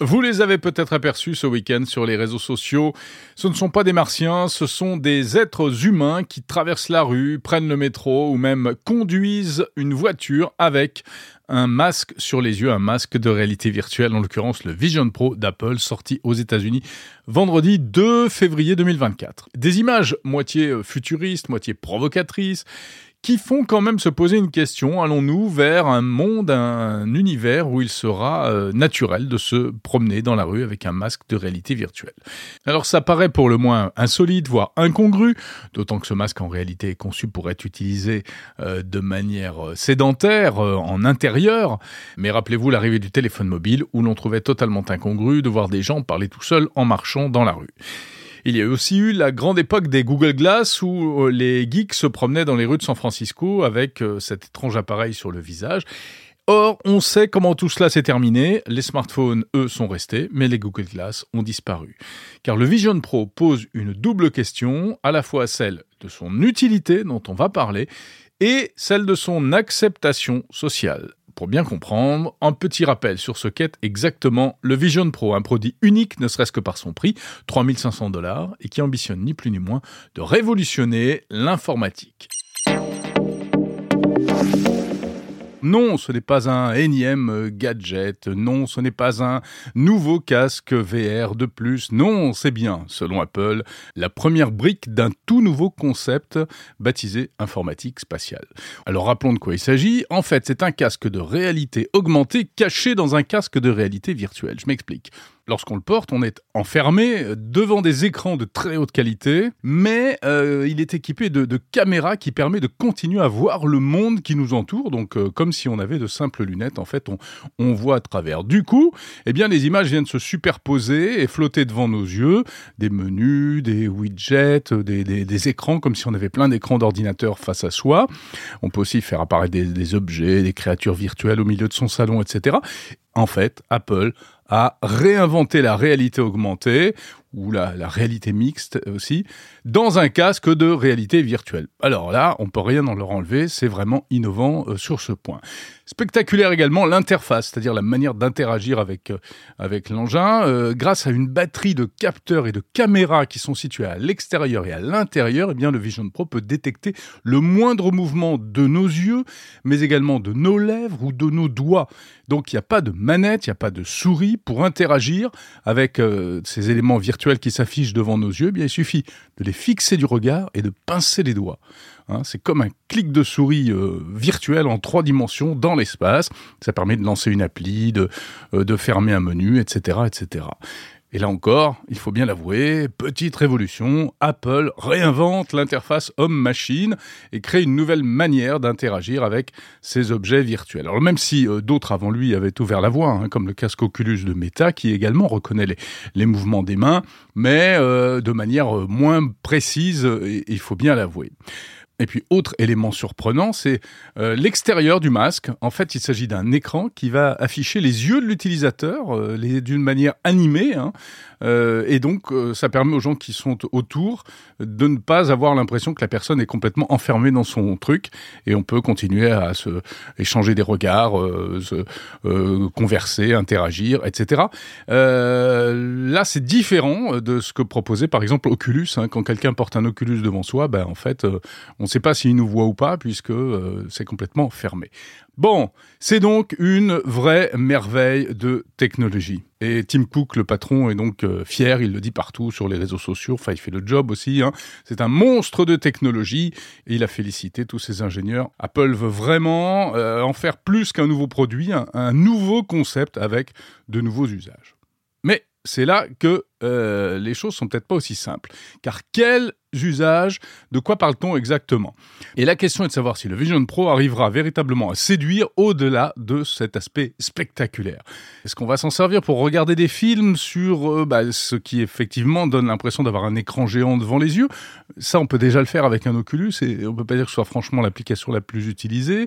Vous les avez peut-être aperçus ce week-end sur les réseaux sociaux. Ce ne sont pas des martiens, ce sont des êtres humains qui traversent la rue, prennent le métro ou même conduisent une voiture avec un masque sur les yeux, un masque de réalité virtuelle, en l'occurrence le Vision Pro d'Apple, sorti aux États-Unis vendredi 2 février 2024. Des images moitié futuristes, moitié provocatrices, qui font quand même se poser une question. Allons-nous vers un monde, un univers où il sera euh, naturel de se promener dans la rue avec un masque de réalité virtuelle? Alors ça paraît pour le moins insolite, voire incongru, d'autant que ce masque en réalité est conçu pour être utilisé euh, de manière euh, sédentaire, en intérieur. Mais rappelez-vous l'arrivée du téléphone mobile où l'on trouvait totalement incongru de voir des gens parler tout seuls en marchant dans la rue. Il y a aussi eu la grande époque des Google Glass où euh, les geeks se promenaient dans les rues de San Francisco avec euh, cet étrange appareil sur le visage. Or, on sait comment tout cela s'est terminé. Les smartphones, eux, sont restés, mais les Google Glass ont disparu. Car le Vision Pro pose une double question, à la fois celle de son utilité dont on va parler, et celle de son acceptation sociale. Pour bien comprendre, un petit rappel sur ce qu'est exactement le Vision Pro, un produit unique ne serait-ce que par son prix, 3500 dollars, et qui ambitionne ni plus ni moins de révolutionner l'informatique. Non, ce n'est pas un énième euh, gadget. Non, ce n'est pas un nouveau casque VR de plus. Non, c'est bien, selon Apple, la première brique d'un tout nouveau concept baptisé informatique spatiale. Alors rappelons de quoi il s'agit. En fait, c'est un casque de réalité augmentée caché dans un casque de réalité virtuelle. Je m'explique lorsqu'on le porte, on est enfermé devant des écrans de très haute qualité, mais euh, il est équipé de, caméras qui permet de continuer à voir le monde qui nous entoure, donc euh, comme si on avait de simples lunettes, en fait, on, voit à travers. Du coup, eh bien, les images viennent se superposer et flotter devant nos yeux, des menus, des widgets, des, écrans, comme si on avait plein d'écrans d'ordinateur face à soi. On peut aussi faire apparaître des objets, des créatures virtuelles au milieu de son salon, etc. En fait, Apple à réinventer la réalité augmentée ou la, réalité mixte aussi, dans un casque de réalité virtuelle. Alors là, on peut rien en leur enlever, c'est vraiment innovant euh, sur ce point. Spectaculaire également l'interface, c'est-à-dire la manière d'interagir avec, euh, avec l'engin, euh, grâce à une batterie de capteurs et de caméras qui sont situés à l'extérieur et à l'intérieur, eh bien le Vision Pro peut détecter le moindre mouvement de nos yeux, mais également de nos lèvres ou de nos doigts. Donc il n'y a pas de manette, il n'y a pas de souris pour interagir avec ces éléments virtuels qui s'affichent devant nos yeux, eh bien, il suffit de les fixer du regard et de pincer les doigts. Hein. c'est comme un clic de souris euh, virtuel en trois dimensions dans l'espace. Ça permet de lancer une appli, de, euh, de fermer un menu, etc., etc. Et là encore, il faut bien l'avouer, petite révolution, Apple réinvente l'interface homme-machine et crée une nouvelle manière d'interagir avec ces objets virtuels. Alors même si euh, d'autres avant lui avaient ouvert la voie, hein, comme le casque Oculus de Meta, qui également reconnaît les, mouvements des mains, mais euh, de manière euh, moins précise, il faut bien l'avouer. Et puis, autre élément surprenant, c'est euh, l'extérieur du masque. En fait, il s'agit d'un écran qui va afficher les yeux de l'utilisateur euh, d'une manière animée. Hein. Euh, et donc, ça permet aux gens qui sont autour de ne pas avoir l'impression que la personne est complètement enfermée dans son truc. Et on peut continuer à se échanger des regards, se, converser, interagir, etc. là, c'est différent de ce que proposait par exemple Oculus. Hein. Quand quelqu'un porte un Oculus devant soi, ben, en fait, on on ne sait pas s'il nous voit ou pas, puisque euh, c'est complètement fermé. Bon, c'est donc une vraie merveille de technologie. Et Tim Cook, le patron, est donc euh, fier, il le dit partout sur les réseaux sociaux, enfin il fait le job aussi, hein. c'est un monstre de technologie, et il a félicité tous ses ingénieurs. Apple veut vraiment euh, en faire plus qu'un nouveau produit, un nouveau concept avec de nouveaux usages. Mais c'est là que euh, les choses sont peut-être pas aussi simples. Car quels usages, de quoi parle-t-on exactement? Et la question est de savoir si le Vision Pro arrivera véritablement à séduire au-delà de cet aspect spectaculaire. Est-ce qu'on va s'en servir pour regarder des films sur euh, bah, ce qui effectivement donne l'impression d'avoir un écran géant devant les yeux? Ça, on peut déjà le faire avec un Oculus et on peut pas dire que ce soit franchement l'application la plus utilisée.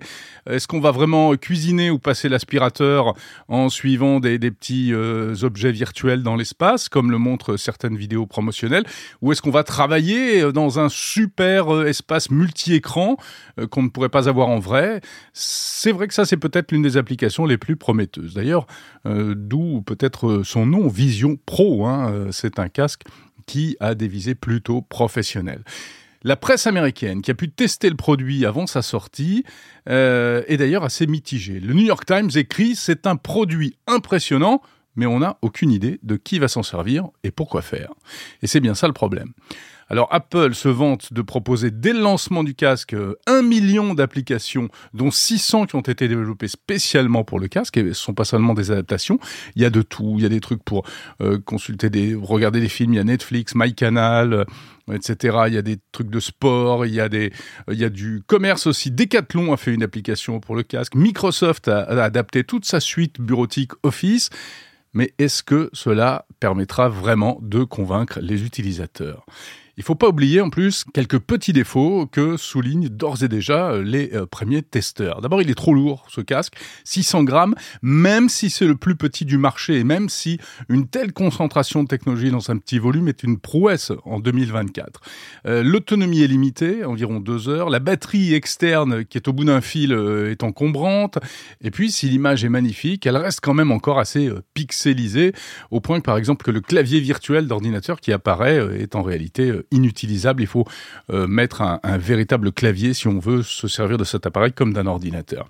Est-ce qu'on va vraiment cuisiner ou passer l'aspirateur en suivant des, petits euh, objets virtuels dans l'espace, comme le montrent certaines vidéos promotionnelles, ou est-ce qu'on va travailler aller dans un super espace multi-écran qu'on ne pourrait pas avoir en vrai. C'est vrai que ça, c'est peut-être l'une des applications les plus prometteuses. D'ailleurs, d'où peut-être son nom, Vision Pro. Hein, c'est un casque qui a des visées plutôt professionnelles. La presse américaine, qui a pu tester le produit avant sa sortie, euh, est d'ailleurs assez mitigée. Le New York Times écrit C'est un produit impressionnant, mais on n'a aucune idée de qui va s'en servir et pourquoi faire. Et c'est bien ça le problème. Alors Apple se vante de proposer dès le lancement du casque euh, un million d'applications, dont 600 qui ont été développées spécialement pour le casque, et ce sont pas seulement des adaptations, il y a de tout, il y a des trucs pour euh, consulter des, regarder des films, il y a Netflix, MyCanal, euh, etc. Il y a des trucs de sport, il y a des, il y a du commerce aussi. Decathlon a fait une application pour le casque. Microsoft a adapté toute sa suite bureautique Office. Mais est-ce que cela permettra vraiment de convaincre les utilisateurs? Il faut pas oublier en plus quelques petits défauts que soulignent d'ores et déjà euh, les euh, premiers testeurs. D'abord, il est trop lourd ce casque, 600 grammes, même si c'est le plus petit du marché et même si une telle concentration de technologie dans un petit volume est une prouesse en 2024. Euh, l'autonomie est limitée, environ deux heures. La batterie externe qui est au bout d'un fil est encombrante. Et puis, si l'image est magnifique, elle reste quand même encore assez pixelisée, au point que par exemple que le clavier virtuel d'ordinateur qui apparaît est en réalité inutilisable. Il faut euh, mettre un, un véritable clavier si on veut se servir de cet appareil comme d'un ordinateur.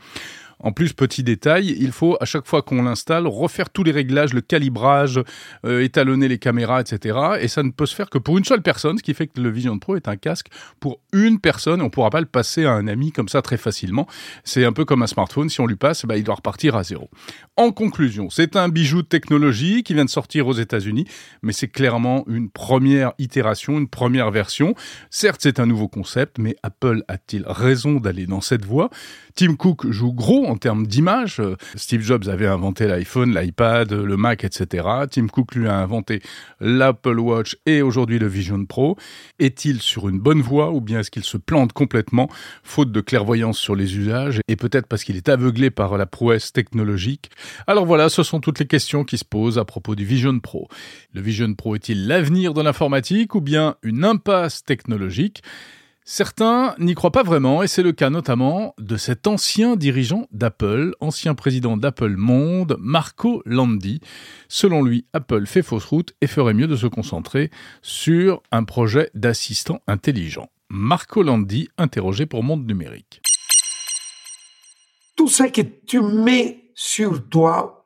En plus, petit détail, il faut à chaque fois qu'on l'installe refaire tous les réglages, le calibrage, euh, étalonner les caméras, etc. Et ça ne peut se faire que pour une seule personne, ce qui fait que le Vision Pro est un casque pour une personne. On ne pourra pas le passer à un ami comme ça très facilement. C'est un peu comme un smartphone. Si on lui passe, bah, il doit repartir à zéro. En conclusion, c'est un bijou de technologie qui vient de sortir aux États-Unis, mais c'est clairement une première itération, une première version. Certes, c'est un nouveau concept, mais Apple a-t-il raison d'aller dans cette voie? Tim Cook joue gros en termes d'image. Steve Jobs avait inventé l'iPhone, l'iPad, le Mac, etc. Tim Cook lui a inventé l'Apple Watch et aujourd'hui le Vision Pro. Est-il sur une bonne voie ou bien est-ce qu'il se plante complètement, faute de clairvoyance sur les usages et peut-être parce qu'il est aveuglé par la prouesse technologique? Alors voilà, ce sont toutes les questions qui se posent à propos du Vision Pro. Le Vision Pro est-il l'avenir de l'informatique ou bien une impasse technologique? Certains n'y croient pas vraiment, et c'est le cas notamment de cet ancien dirigeant d'Apple, ancien président d'Apple Monde, Marco Landi. Selon lui, Apple fait fausse route et ferait mieux de se concentrer sur un projet d'assistant intelligent. Marco Landi, interrogé pour Monde Numérique. Tout ce que tu mets sur toi,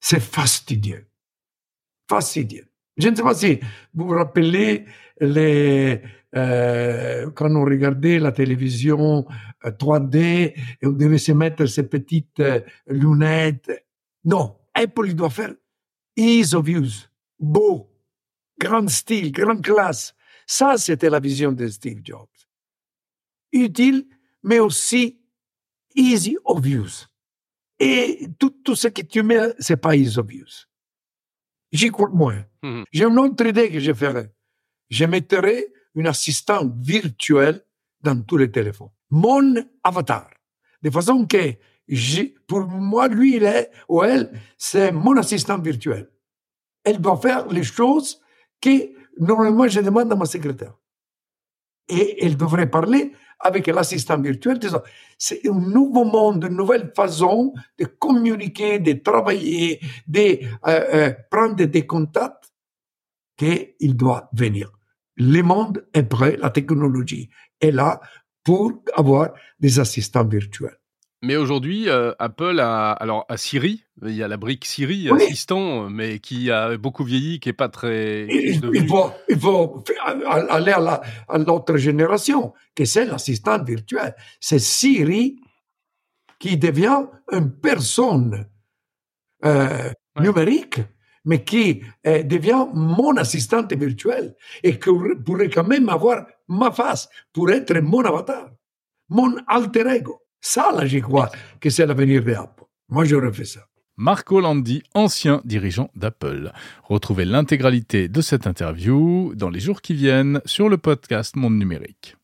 c'est fastidieux. Fastidieux. Je ne sais pas si vous vous rappelez les, euh, quand on regardait la télévision 3D euh, et on devait se mettre ces petites euh, lunettes. Non, Apple il doit faire ease of use, beau, grand style, grande classe. Ça, c'était la vision de Steve Jobs. Utile, mais aussi easy of use. Et tout, tout ce que tu mets, c'est pas easy of use. J'y crois moins. Mm-hmm. J'ai une autre idée que je ferais. Je mettrais une assistant virtuel dans tous les téléphones. Mon avatar. De façon que, pour moi, lui, il est, ou elle, c'est mon assistant virtuel. Elle doit faire les choses que, normalement, je demande à ma secrétaire. Et elle devrait parler avec l'assistant virtuel. C'est un nouveau monde, une nouvelle façon de communiquer, de travailler, de euh, euh, prendre des contacts qu'il doit venir le monde est prêt, la technologie est là pour avoir des assistants virtuels. Mais aujourd'hui, euh, Apple a alors à Siri, il y a la brique Siri assistant, mais qui a beaucoup vieilli, qui est pas très. Il, faut, il faut aller à l'autre génération, que c'est l'assistant virtuel. C'est Siri qui devient une personne euh, numérique mais qui euh, devient mon assistante virtuelle et qui pourrait quand même avoir ma face pour être mon avatar, mon alter ego. Ça, là, j'y crois que c'est l'avenir d'Apple. Moi, j'aurais fait ça. Marco Landi, ancien dirigeant d'Apple. Retrouvez l'intégralité de cette interview dans les jours qui viennent sur le podcast Monde Numérique.